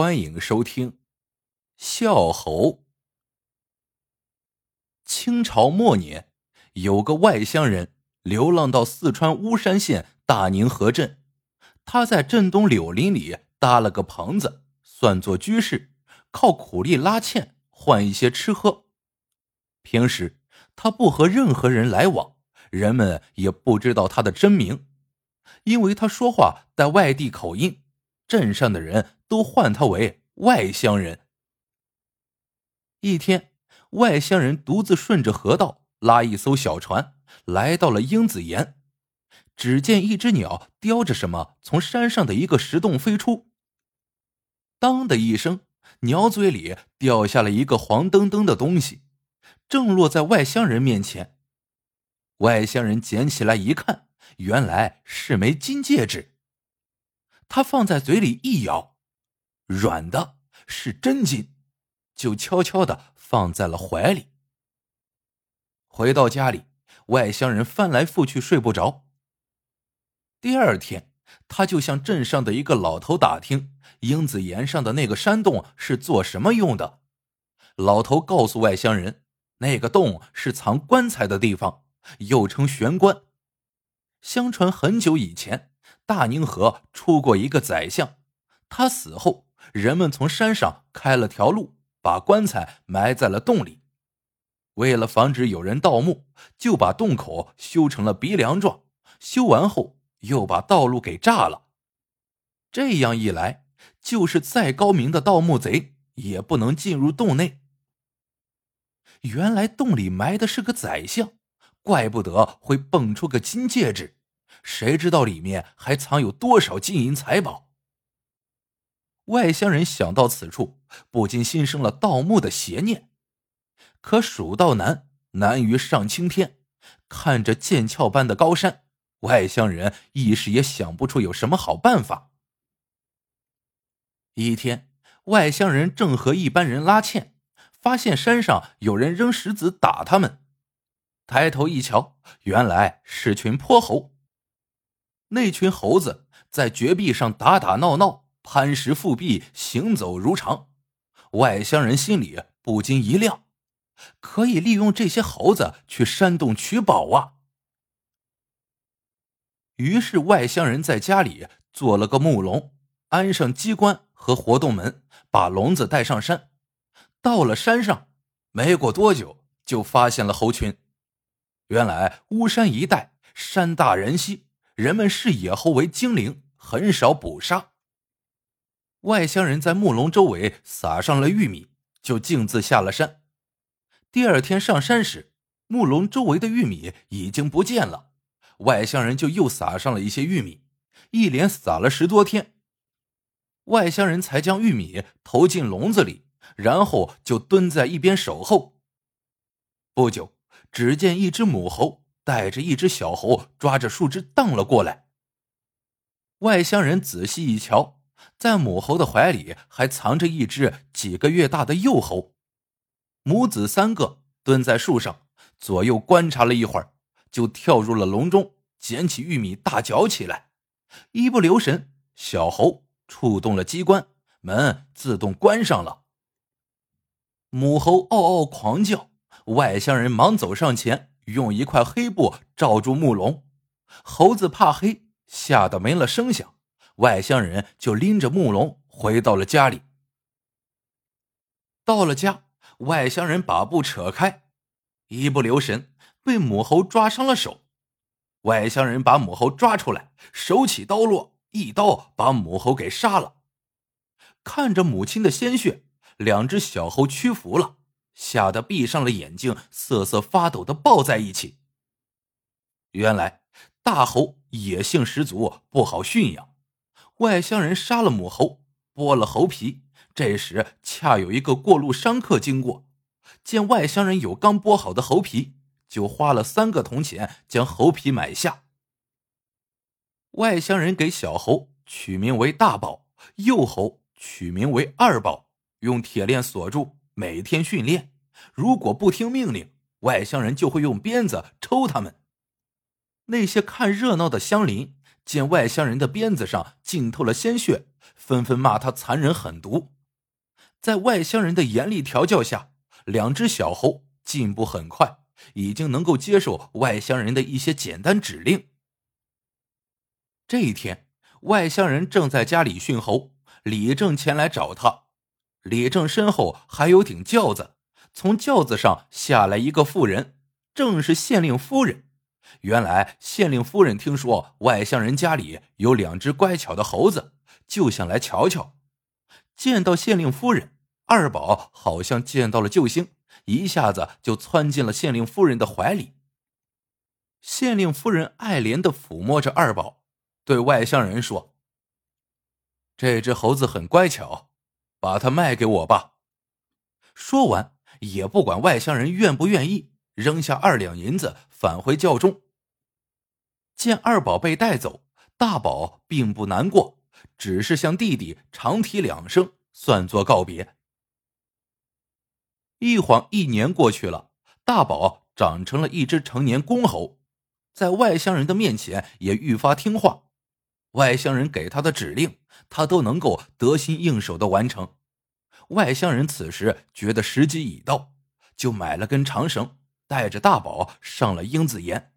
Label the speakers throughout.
Speaker 1: 欢迎收听《笑猴》。清朝末年，有个外乡人流浪到四川巫山县大宁河镇，他在镇东柳林里搭了个棚子，算作居士，靠苦力拉纤换一些吃喝。平时他不和任何人来往，人们也不知道他的真名，因为他说话带外地口音。镇上的人都唤他为外乡人。一天，外乡人独自顺着河道拉一艘小船，来到了英子岩。只见一只鸟叼着什么从山上的一个石洞飞出。当的一声，鸟嘴里掉下了一个黄澄澄的东西，正落在外乡人面前。外乡人捡起来一看，原来是枚金戒指。他放在嘴里一咬，软的是真金，就悄悄的放在了怀里。回到家里，外乡人翻来覆去睡不着。第二天，他就向镇上的一个老头打听英子岩上的那个山洞是做什么用的。老头告诉外乡人，那个洞是藏棺材的地方，又称玄关。相传很久以前。大宁河出过一个宰相，他死后，人们从山上开了条路，把棺材埋在了洞里。为了防止有人盗墓，就把洞口修成了鼻梁状。修完后，又把道路给炸了。这样一来，就是再高明的盗墓贼也不能进入洞内。原来洞里埋的是个宰相，怪不得会蹦出个金戒指。谁知道里面还藏有多少金银财宝？外乡人想到此处，不禁心生了盗墓的邪念。可蜀道难，难于上青天。看着剑鞘般的高山，外乡人一时也想不出有什么好办法。一天，外乡人正和一班人拉纤，发现山上有人扔石子打他们。抬头一瞧，原来是群泼猴。那群猴子在绝壁上打打闹闹，攀石复壁，行走如常。外乡人心里不禁一亮，可以利用这些猴子去山洞取宝啊！于是外乡人在家里做了个木笼，安上机关和活动门，把笼子带上山。到了山上，没过多久就发现了猴群。原来巫山一带山大人稀。人们视野猴为精灵，很少捕杀。外乡人在木笼周围撒上了玉米，就径自下了山。第二天上山时，木笼周围的玉米已经不见了。外乡人就又撒上了一些玉米，一连撒了十多天。外乡人才将玉米投进笼子里，然后就蹲在一边守候。不久，只见一只母猴。带着一只小猴，抓着树枝荡了过来。外乡人仔细一瞧，在母猴的怀里还藏着一只几个月大的幼猴，母子三个蹲在树上，左右观察了一会儿，就跳入了笼中，捡起玉米大嚼起来。一不留神，小猴触动了机关，门自动关上了。母猴嗷嗷狂叫，外乡人忙走上前。用一块黑布罩住木笼，猴子怕黑，吓得没了声响。外乡人就拎着木笼回到了家里。到了家，外乡人把布扯开，一不留神被母猴抓伤了手。外乡人把母猴抓出来，手起刀落，一刀把母猴给杀了。看着母亲的鲜血，两只小猴屈服了。吓得闭上了眼睛，瑟瑟发抖的抱在一起。原来大猴野性十足，不好驯养。外乡人杀了母猴，剥了猴皮。这时恰有一个过路商客经过，见外乡人有刚剥好的猴皮，就花了三个铜钱将猴皮买下。外乡人给小猴取名为大宝，幼猴取名为二宝，用铁链锁住。每天训练，如果不听命令，外乡人就会用鞭子抽他们。那些看热闹的乡邻见外乡人的鞭子上浸透了鲜血，纷纷骂他残忍狠毒。在外乡人的严厉调教下，两只小猴进步很快，已经能够接受外乡人的一些简单指令。这一天，外乡人正在家里训猴，李正前来找他。李正身后还有顶轿子，从轿子上下来一个妇人，正是县令夫人。原来县令夫人听说外乡人家里有两只乖巧的猴子，就想来瞧瞧。见到县令夫人，二宝好像见到了救星，一下子就窜进了县令夫人的怀里。县令夫人爱怜的抚摸着二宝，对外乡人说：“这只猴子很乖巧，把它卖给我吧。”说完，也不管外乡人愿不愿意。扔下二两银子，返回教中。见二宝被带走，大宝并不难过，只是向弟弟长啼两声，算作告别。一晃一年过去了，大宝长成了一只成年公猴，在外乡人的面前也愈发听话，外乡人给他的指令，他都能够得心应手的完成。外乡人此时觉得时机已到，就买了根长绳。带着大宝上了英子岩。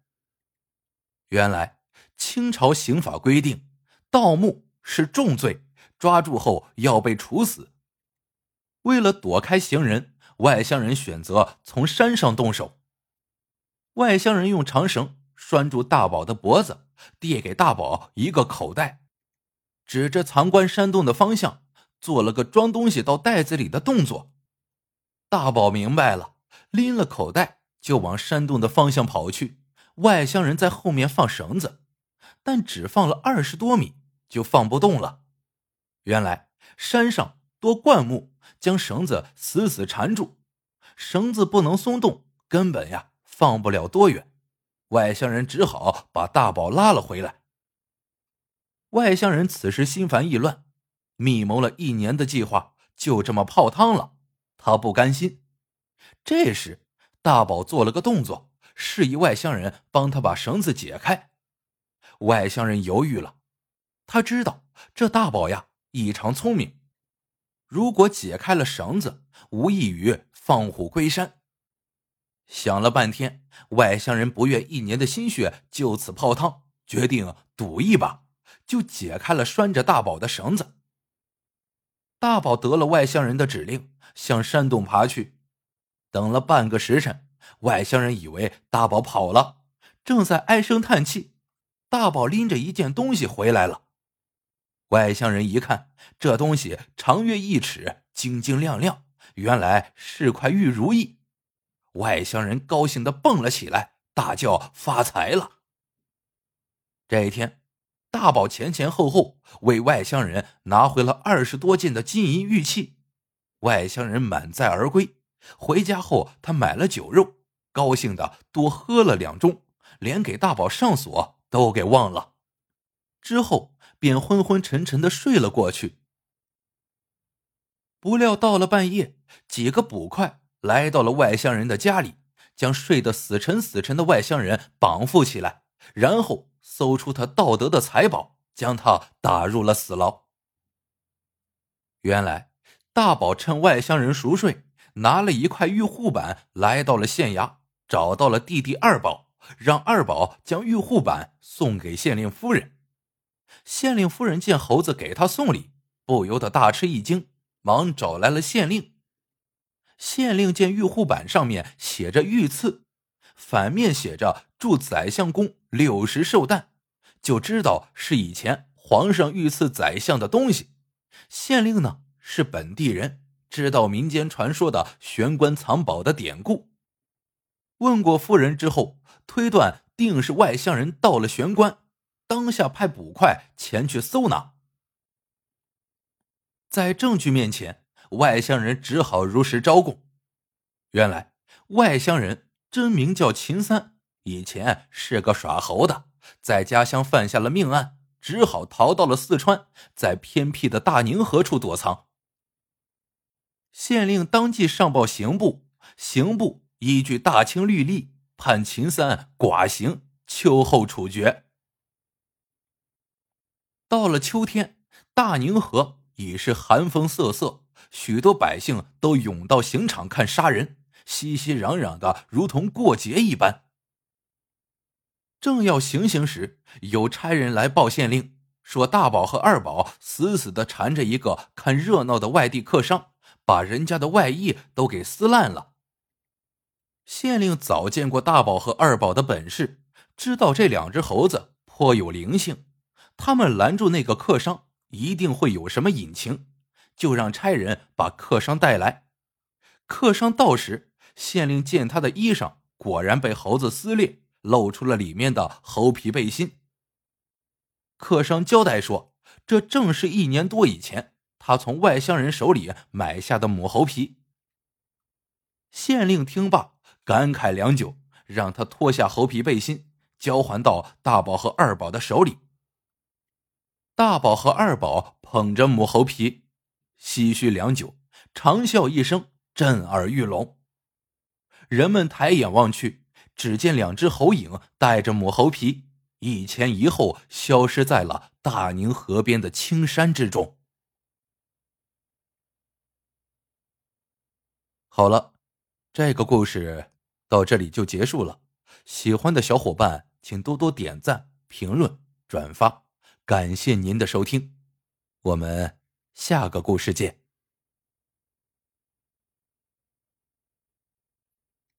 Speaker 1: 原来清朝刑法规定，盗墓是重罪，抓住后要被处死。为了躲开行人，外乡人选择从山上动手。外乡人用长绳拴住大宝的脖子，递给大宝一个口袋，指着藏棺山洞的方向，做了个装东西到袋子里的动作。大宝明白了，拎了口袋。就往山洞的方向跑去，外乡人在后面放绳子，但只放了二十多米就放不动了。原来山上多灌木，将绳子死死缠住，绳子不能松动，根本呀放不了多远。外乡人只好把大宝拉了回来。外乡人此时心烦意乱，密谋了一年的计划就这么泡汤了。他不甘心，这时。大宝做了个动作，示意外乡人帮他把绳子解开。外乡人犹豫了，他知道这大宝呀异常聪明，如果解开了绳子，无异于放虎归山。想了半天，外乡人不愿一年的心血就此泡汤，决定赌一把，就解开了拴着大宝的绳子。大宝得了外乡人的指令，向山洞爬去。等了半个时辰，外乡人以为大宝跑了，正在唉声叹气。大宝拎着一件东西回来了。外乡人一看，这东西长约一尺，晶晶亮亮，原来是块玉如意。外乡人高兴的蹦了起来，大叫：“发财了！”这一天，大宝前前后后为外乡人拿回了二十多件的金银玉器，外乡人满载而归。回家后，他买了酒肉，高兴的多喝了两盅，连给大宝上锁都给忘了。之后便昏昏沉沉的睡了过去。不料到了半夜，几个捕快来到了外乡人的家里，将睡得死沉死沉的外乡人绑缚起来，然后搜出他盗得的财宝，将他打入了死牢。原来大宝趁外乡人熟睡。拿了一块玉护板，来到了县衙，找到了弟弟二宝，让二宝将玉护板送给县令夫人。县令夫人见猴子给他送礼，不由得大吃一惊，忙找来了县令。县令见玉护板上面写着“御赐”，反面写着“祝宰相公六十寿诞”，就知道是以前皇上御赐宰相的东西。县令呢是本地人。知道民间传说的玄关藏宝的典故，问过夫人之后，推断定是外乡人盗了玄关，当下派捕快前去搜拿。在证据面前，外乡人只好如实招供。原来外乡人真名叫秦三，以前是个耍猴的，在家乡犯下了命案，只好逃到了四川，在偏僻的大宁河处躲藏。县令当即上报刑部，刑部依据大清律例判秦三剐刑，秋后处决。到了秋天，大宁河已是寒风瑟瑟，许多百姓都涌到刑场看杀人，熙熙攘攘的，如同过节一般。正要行刑时，有差人来报县令，说大宝和二宝死死的缠着一个看热闹的外地客商，把人家的外衣都给撕烂了。县令早见过大宝和二宝的本事，知道这两只猴子颇有灵性，他们拦住那个客商，一定会有什么隐情，就让差人把客商带来。客商到时，县令见他的衣裳果然被猴子撕裂。露出了里面的猴皮背心。客商交代说：“这正是一年多以前他从外乡人手里买下的母猴皮。”县令听罢，感慨良久，让他脱下猴皮背心，交还到大宝和二宝的手里。大宝和二宝捧着母猴皮，唏嘘良久，长啸一声，震耳欲聋。人们抬眼望去。只见两只猴影带着母猴皮一前一后消失在了大宁河边的青山之中。好了，这个故事到这里就结束了。喜欢的小伙伴请多多点赞、评论、转发，感谢您的收听，我们下个故事见。